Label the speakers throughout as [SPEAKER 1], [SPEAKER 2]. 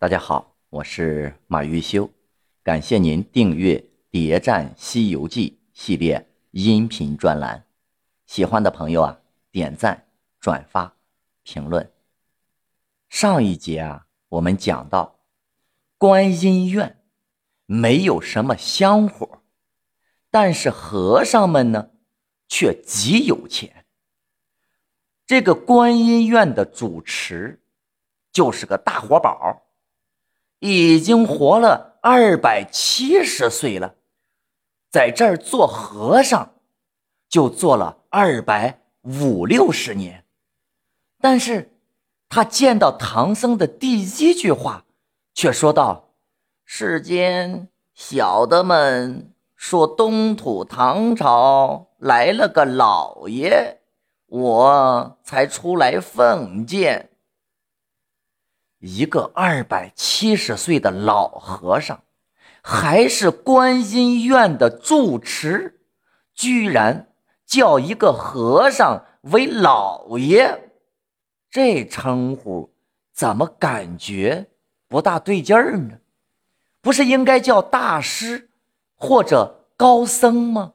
[SPEAKER 1] 大家好，我是马玉修，感谢您订阅《谍战西游记》系列音频专栏。喜欢的朋友啊，点赞、转发、评论。上一节啊，我们讲到观音院没有什么香火，但是和尚们呢，却极有钱。这个观音院的主持就是个大活宝。已经活了二百七十岁了，在这儿做和尚，就做了二百五六十年。但是，他见到唐僧的第一句话，却说道：“世间小的们说东土唐朝来了个老爷，我才出来奉见。”一个二百七十岁的老和尚，还是观音院的住持，居然叫一个和尚为老爷，这称呼怎么感觉不大对劲儿呢？不是应该叫大师或者高僧吗？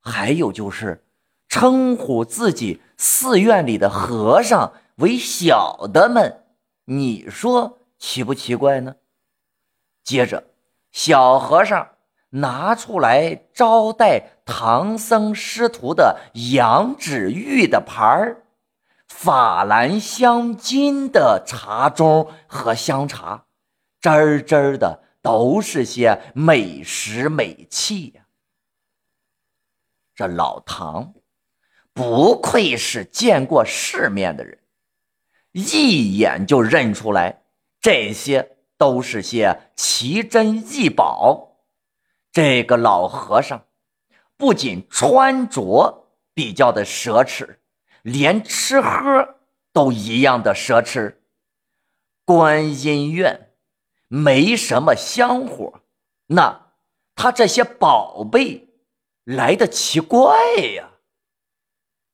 [SPEAKER 1] 还有就是称呼自己寺院里的和尚为小的们。你说奇不奇怪呢？接着，小和尚拿出来招待唐僧师徒的羊脂玉的盘儿、法兰香金的茶盅和香茶，真真的都是些美食美器呀。这老唐不愧是见过世面的人。一眼就认出来，这些都是些奇珍异宝。这个老和尚不仅穿着比较的奢侈，连吃喝都一样的奢侈。观音院没什么香火，那他这些宝贝来的奇怪呀。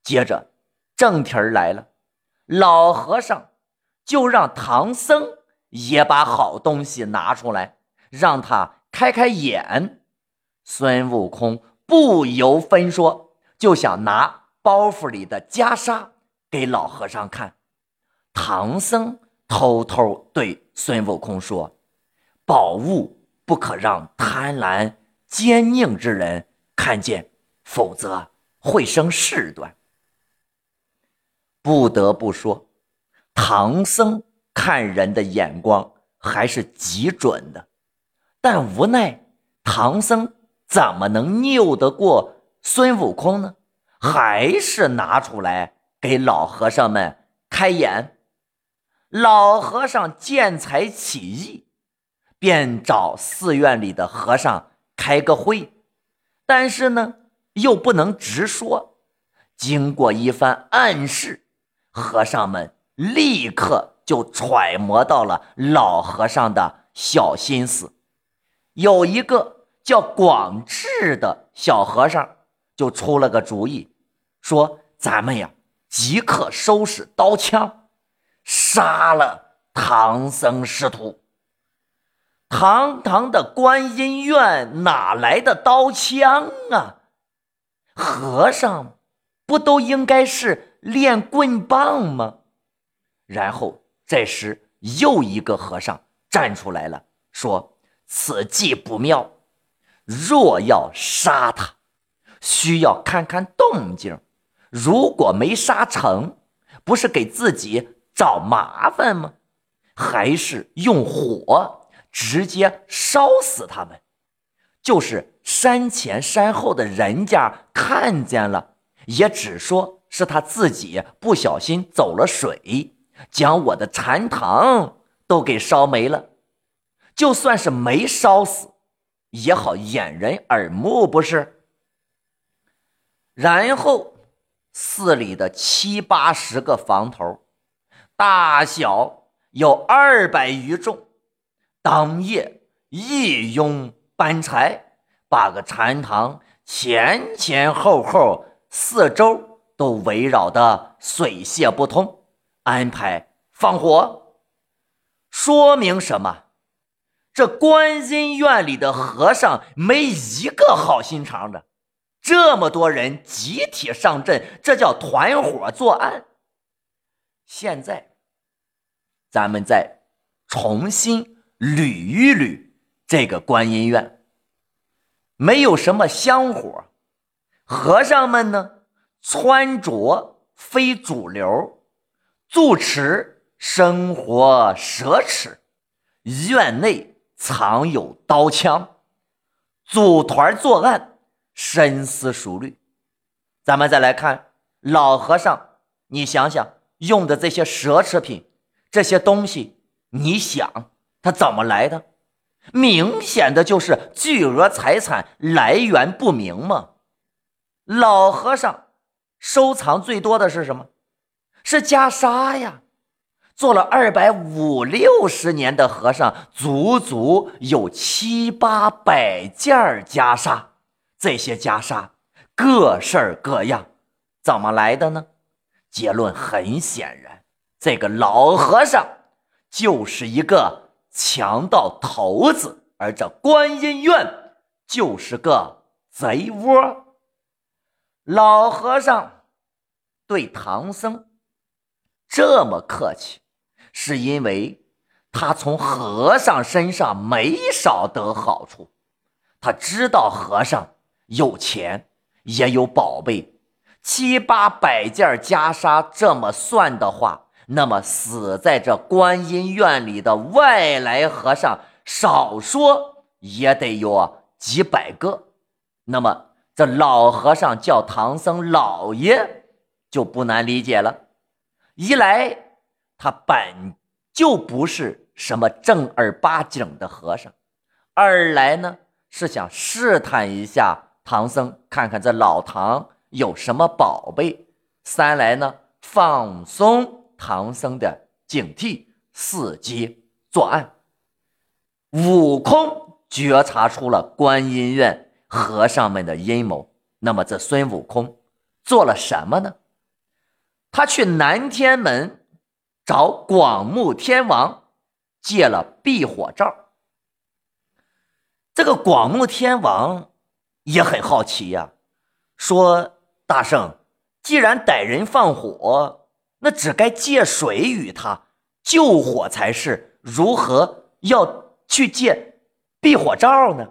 [SPEAKER 1] 接着正题来了。老和尚就让唐僧也把好东西拿出来，让他开开眼。孙悟空不由分说，就想拿包袱里的袈裟给老和尚看。唐僧偷偷对孙悟空说：“宝物不可让贪婪奸佞之人看见，否则会生事端。”不得不说，唐僧看人的眼光还是极准的。但无奈唐僧怎么能拗得过孙悟空呢？还是拿出来给老和尚们开眼。老和尚见财起意，便找寺院里的和尚开个会。但是呢，又不能直说。经过一番暗示。和尚们立刻就揣摩到了老和尚的小心思，有一个叫广智的小和尚就出了个主意，说：“咱们呀，即刻收拾刀枪，杀了唐僧师徒。堂堂的观音院哪来的刀枪啊？和尚不都应该是？”练棍棒吗？然后这时又一个和尚站出来了，说：“此计不妙，若要杀他，需要看看动静。如果没杀成，不是给自己找麻烦吗？还是用火直接烧死他们？就是山前山后的人家看见了，也只说。”是他自己不小心走了水，将我的禅堂都给烧没了。就算是没烧死，也好掩人耳目，不是？然后寺里的七八十个房头，大小有二百余众，当夜一拥搬柴，把个禅堂前前后后四周。都围绕的水泄不通，安排放火。说明什么？这观音院里的和尚没一个好心肠的，这么多人集体上阵，这叫团伙作案。现在，咱们再重新捋一捋这个观音院，没有什么香火，和尚们呢穿着非主流，住持生活奢侈，院内。藏有刀枪，组团作案，深思熟虑。咱们再来看老和尚，你想想用的这些奢侈品，这些东西，你想他怎么来的？明显的就是巨额财产来源不明嘛。老和尚收藏最多的是什么？是袈裟呀。做了二百五六十年的和尚，足足有七八百件袈裟。这些袈裟各式各样，怎么来的呢？结论很显然，这个老和尚就是一个强盗头子，而这观音院就是个贼窝。老和尚对唐僧这么客气。是因为他从和尚身上没少得好处，他知道和尚有钱也有宝贝，七八百件袈裟，这么算的话，那么死在这观音院里的外来和尚，少说也得有几百个。那么这老和尚叫唐僧老爷，就不难理解了，一来。他本就不是什么正儿八经的和尚，二来呢是想试探一下唐僧，看看这老唐有什么宝贝；三来呢放松唐僧的警惕，伺机作案。悟空觉察出了观音院和尚们的阴谋，那么这孙悟空做了什么呢？他去南天门。找广目天王借了避火罩，这个广目天王也很好奇呀，说：“大圣，既然歹人放火，那只该借水与他救火才是，如何要去借避火罩呢？”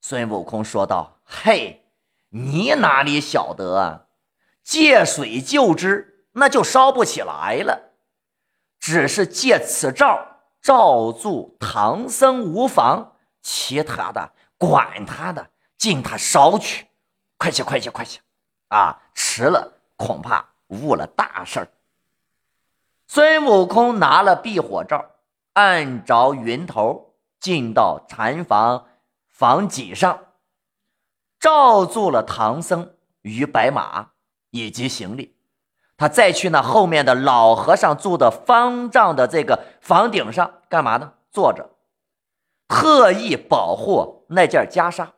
[SPEAKER 1] 孙悟空说道：“嘿，你哪里晓得啊？借水救之，那就烧不起来了。”只是借此照照住唐僧无妨，其他的管他的，尽他烧去！快去，快去，快去！啊，迟了恐怕误了大事儿。孙悟空拿了避火罩，按着云头进到禅房房脊上，罩住了唐僧与白马以及行李。他再去那后面的老和尚住的方丈的这个房顶上干嘛呢？坐着，特意保护那件袈裟，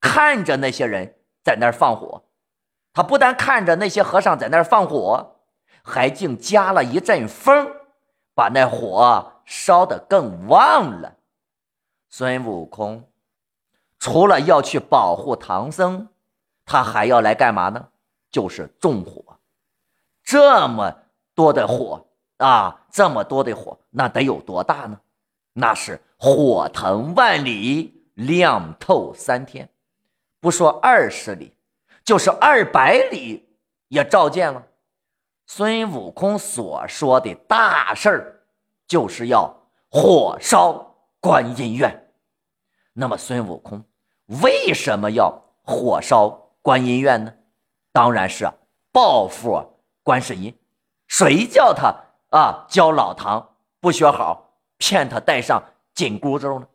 [SPEAKER 1] 看着那些人在那儿放火。他不但看着那些和尚在那儿放火，还竟加了一阵风，把那火烧得更旺了。孙悟空除了要去保护唐僧，他还要来干嘛呢？就是纵火。这么多的火啊，这么多的火，那得有多大呢？那是火腾万里，亮透三天，不说二十里，就是二百里也照见了。孙悟空所说的大事儿，就是要火烧观音院。那么孙悟空为什么要火烧观音院呢？当然是报复。观世音，谁叫他啊教老唐不学好，骗他戴上紧箍咒呢？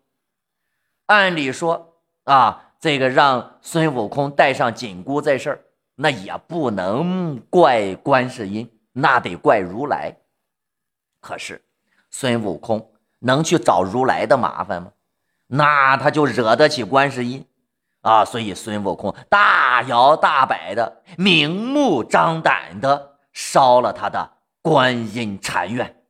[SPEAKER 1] 按理说啊，这个让孙悟空戴上紧箍这事儿，那也不能怪观世音，那得怪如来。可是孙悟空能去找如来的麻烦吗？那他就惹得起观世音啊！所以孙悟空大摇大摆的，明目张胆的。烧了他的观音禅院，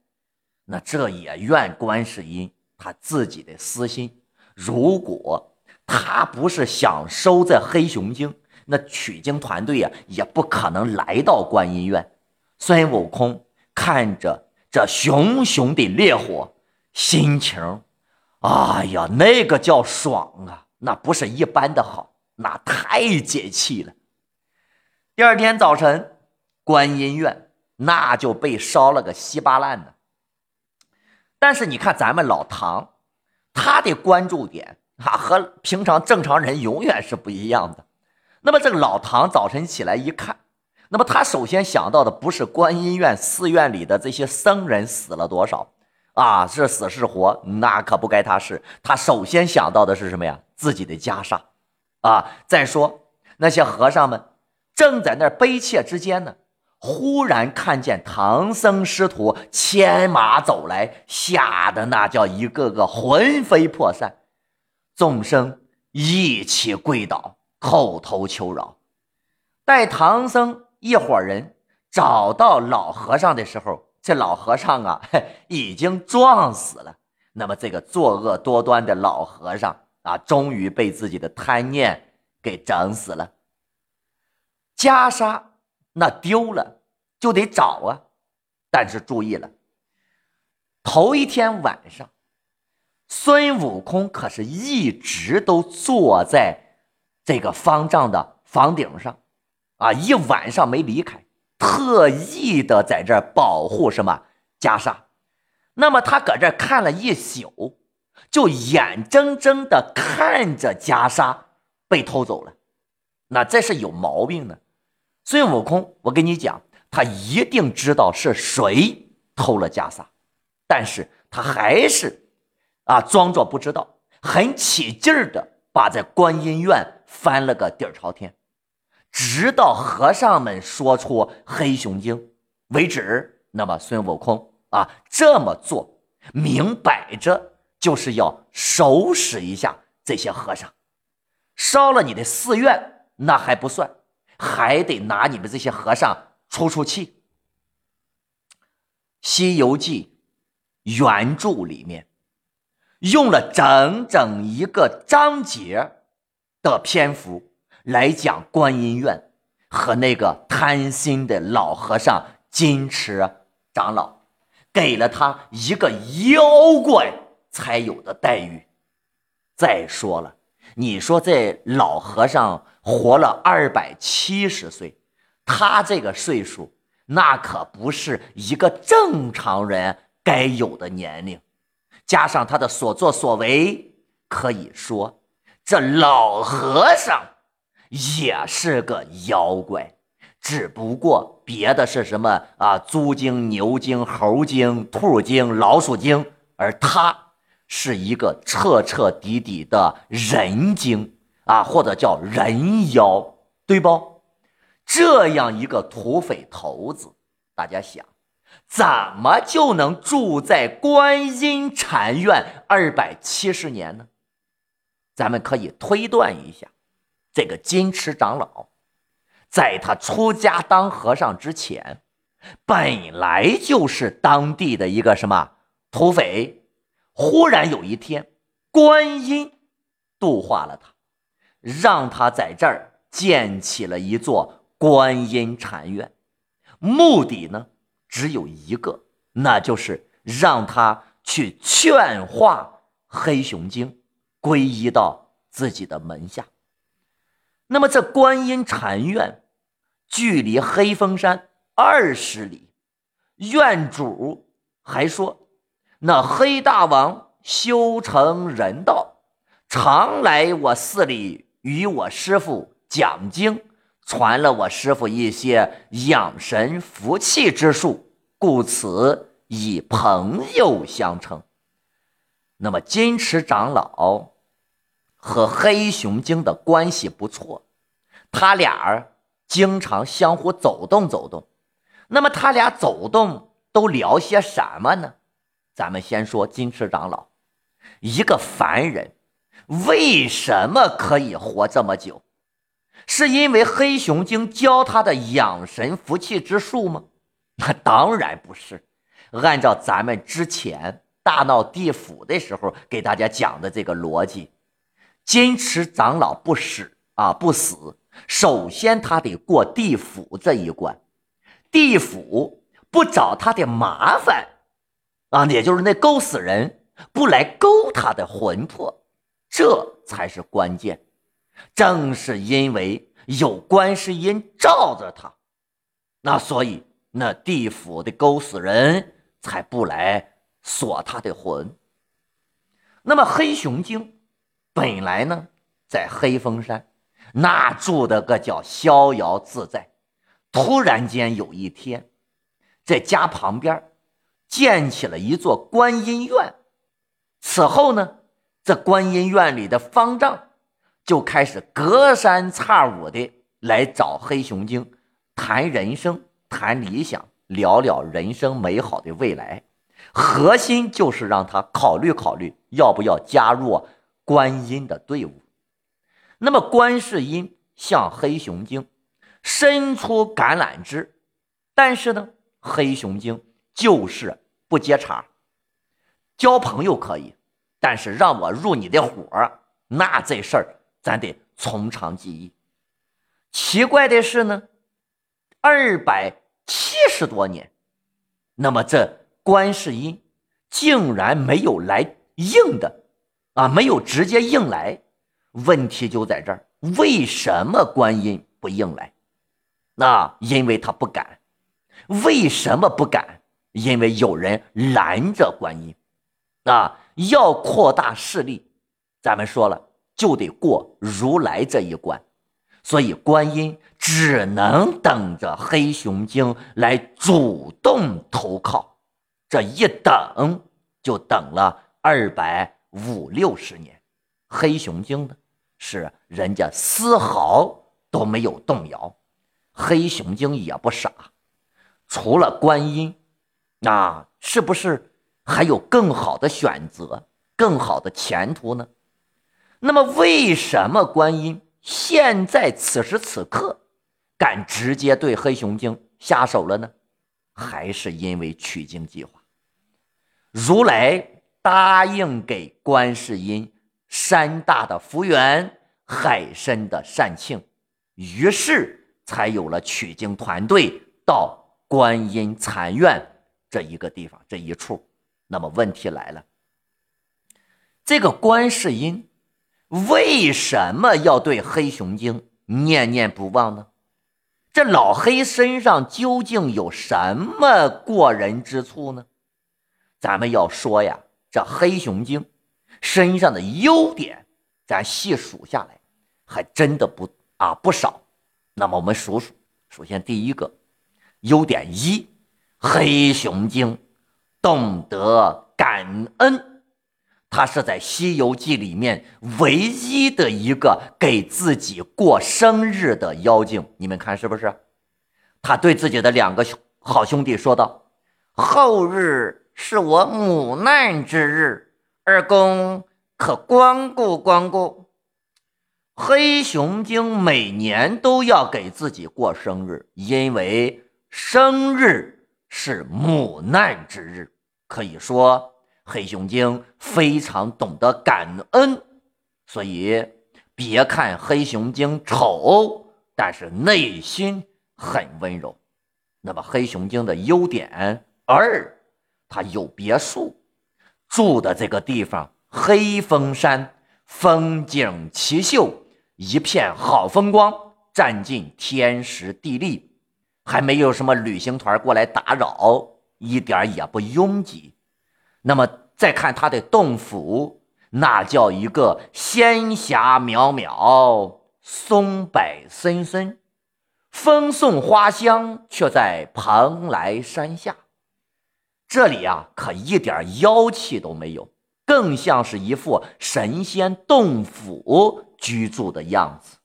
[SPEAKER 1] 那这也怨观世音他自己的私心。如果他不是想收这黑熊精，那取经团队呀也不可能来到观音院。孙悟空看着这熊熊的烈火，心情，哎呀，那个叫爽啊！那不是一般的好，那太解气了。第二天早晨，观音院那就被烧了个稀巴烂的。但是你看咱们老唐，他的关注点啊和平常正常人永远是不一样的。那么这个老唐早晨起来一看，那么他首先想到的不是观音院寺院里的这些僧人死了多少啊，是死是活，那可不该他是。他首先想到的是什么呀？自己的袈裟啊！再说那些和尚们正在那悲切之间呢，忽然看见唐僧师徒牵马走来，吓得那叫一个个魂飞魄散，众生一起跪倒。叩头求饶，待唐僧一伙人找到老和尚的时候，这老和尚啊，已经撞死了。那么这个作恶多端的老和尚啊，终于被自己的贪念给整死了。袈裟那丢了就得找啊，但是注意了，头一天晚上，孙悟空可是一直都坐在。这个方丈的房顶上，啊，一晚上没离开，特意的在这儿保护什么袈裟。那么他搁这看了一宿，就眼睁睁的看着袈裟被偷走了。那这是有毛病的。孙悟空，我跟你讲，他一定知道是谁偷了袈裟，但是他还是啊装作不知道，很起劲儿的把这观音院。翻了个底儿朝天，直到和尚们说出黑熊精为止。那么孙悟空啊，这么做明摆着就是要收拾一下这些和尚，烧了你的寺院那还不算，还得拿你们这些和尚出出气。《西游记》原著里面用了整整一个章节。的篇幅来讲，观音院和那个贪心的老和尚金池长老，给了他一个妖怪才有的待遇。再说了，你说这老和尚活了二百七十岁，他这个岁数，那可不是一个正常人该有的年龄。加上他的所作所为，可以说。这老和尚也是个妖怪，只不过别的是什么啊？猪精、牛精、猴精、兔精、老鼠精，而他是一个彻彻底底的人精啊，或者叫人妖，对不？这样一个土匪头子，大家想，怎么就能住在观音禅院二百七十年呢？咱们可以推断一下，这个金池长老，在他出家当和尚之前，本来就是当地的一个什么土匪。忽然有一天，观音度化了他，让他在这儿建起了一座观音禅院，目的呢只有一个，那就是让他去劝化黑熊精。皈依到自己的门下。那么这观音禅院距离黑风山二十里，院主还说，那黑大王修成人道，常来我寺里与我师傅讲经，传了我师傅一些养神服气之术，故此以朋友相称。那么金池长老。和黑熊精的关系不错，他俩经常相互走动走动。那么他俩走动都聊些什么呢？咱们先说金池长老，一个凡人为什么可以活这么久？是因为黑熊精教他的养神服气之术吗？那当然不是，按照咱们之前大闹地府的时候给大家讲的这个逻辑，金池长老不死啊不死，首先他得过地府这一关，地府不找他的麻烦啊，也就是那勾死人不来勾他的魂魄，这才是关键。正是因为有观世音罩着他，那所以那地府的勾死人才不来锁他的魂。那么黑熊精本来呢在黑风山，那住的个叫逍遥自在。突然间有一天，在家旁边建起了一座观音院。此后呢，这观音院里的方丈。就开始隔三差五的来找黑熊精谈人生、谈理想，聊聊人生美好的未来。核心就是让他考虑考虑要不要加入观音的队伍。那么观世音向黑熊精伸出橄榄枝，但是呢，黑熊精就是不接茬。交朋友可以，但是让我入你的伙，那这事儿。咱得从长计议。奇怪的是呢，二百七十多年，那么这观世音竟然没有来应的啊，没有直接应来。问题就在这儿，为什么观音不应来？那因为他不敢。为什么不敢？因为有人拦着观音。啊，要扩大势力，咱们说了。就得过如来这一关，所以观音只能等着黑熊精来主动投靠。这一等就等了二百五六十年。黑熊精呢，是人家丝毫都没有动摇。黑熊精也不傻，除了观音，那是不是还有更好的选择、更好的前途呢？那么，为什么观音现在此时此刻敢直接对黑熊精下手了呢？还是因为取经计划？如来答应给观世音山大的福缘，海深的善庆，于是才有了取经团队到观音禅院这一个地方这一处。那么问题来了，这个观世音。为什么要对黑熊精念念不忘呢？这老黑身上究竟有什么过人之处呢？咱们要说呀，这黑熊精身上的优点，咱细数下来，还真的不啊不少。那么我们数数，首先第一个优点一，黑熊精懂得感恩。他是在《西游记》里面唯一的一个给自己过生日的妖精，你们看是不是？他对自己的两个好兄弟说道：“后日是我母难之日，二公可光顾光顾。”黑熊精每年都要给自己过生日，因为生日是母难之日，可以说。黑熊精非常懂得感恩，所以别看黑熊精丑，但是内心很温柔。那么黑熊精的优点二，它有别墅，住的这个地方黑风山，风景奇秀，一片好风光，占尽天时地利，还没有什么旅行团过来打扰，一点也不拥挤。那么再看他的洞府，那叫一个仙霞渺渺，松柏森森，风送花香，却在蓬莱山下。这里啊，可一点妖气都没有，更像是一副神仙洞府居住的样子。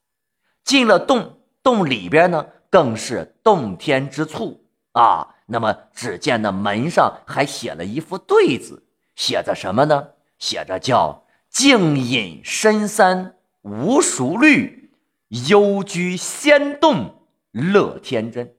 [SPEAKER 1] 进了洞，洞里边呢，更是洞天之处啊。那么，只见那门上还写了一副对子，写着什么呢？写着叫“静隐深山无熟虑，幽居仙洞乐天真”。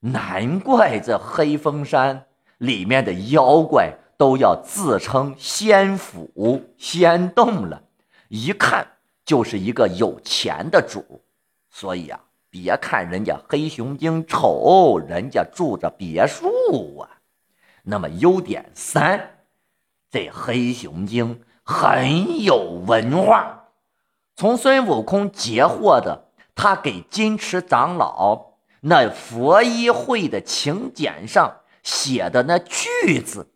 [SPEAKER 1] 难怪这黑风山里面的妖怪都要自称仙府仙洞了，一看就是一个有钱的主。所以啊，别看人家黑熊精丑，人家住着别墅啊。那么优点三，这黑熊精很有文化。从孙悟空截获的他给金池长老那佛衣会的请柬上写的那句子，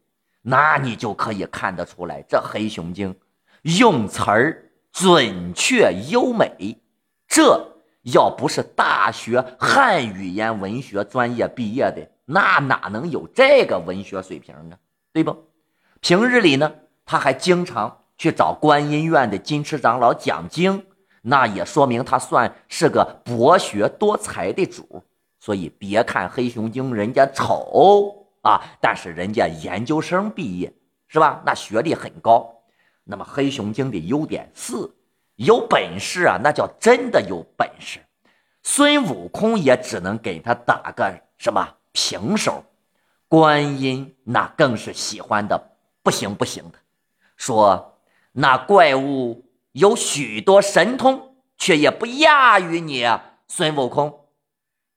[SPEAKER 1] 那你就可以看得出来，这黑熊精用词儿准确优美。这。要不是大学汉语言文学专业毕业的，那哪能有这个文学水平呢？对不？平日里呢，他还经常去找观音院的金池长老讲经，那也说明他算是个博学多才的主。所以别看黑熊精人家丑啊，但是人家研究生毕业是吧？那学历很高。那么黑熊精的优点四。有本事啊，那叫真的有本事。孙悟空也只能给他打个什么平手，观音那更是喜欢的不行不行的，说那怪物有许多神通，却也不亚于你孙悟空。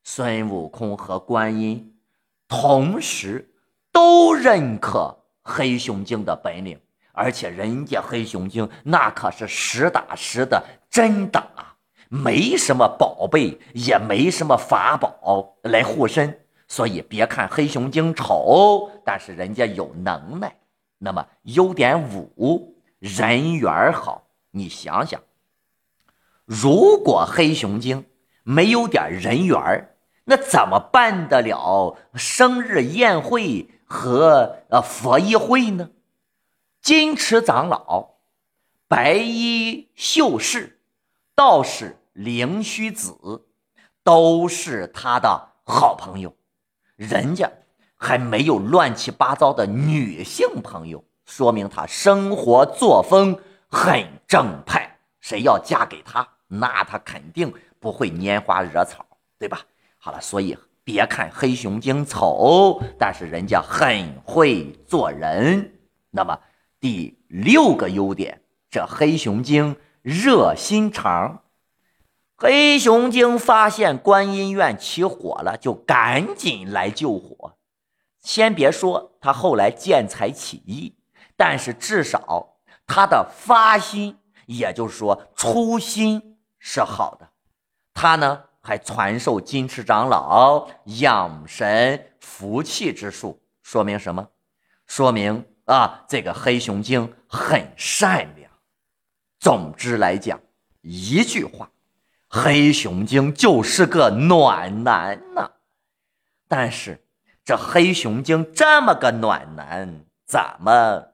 [SPEAKER 1] 孙悟空和观音同时都认可黑熊精的本领。而且人家黑熊精那可是实打实的真打，没什么宝贝，也没什么法宝来护身，所以别看黑熊精丑，但是人家有能耐。那么优点五，人缘好。你想想，如果黑熊精没有点人缘那怎么办得了生日宴会和呃佛衣会呢？金池长老、白衣秀士、道士灵虚子，都是他的好朋友。人家还没有乱七八糟的女性朋友，说明他生活作风很正派。谁要嫁给他，那他肯定不会拈花惹草，对吧？好了，所以别看黑熊精丑，但是人家很会做人。那么。第六个优点，这黑熊精热心肠。黑熊精发现观音院起火了，就赶紧来救火。先别说他后来见财起意，但是至少他的发心，也就是说初心是好的。他呢还传授金池长老养神福气之术，说明什么？说明。啊，这个黑熊精很善良。总之来讲，一句话，黑熊精就是个暖男呐。但是这黑熊精这么个暖男，怎么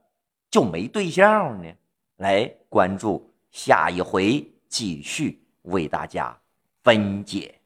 [SPEAKER 1] 就没对象呢？来关注下一回，继续为大家分解。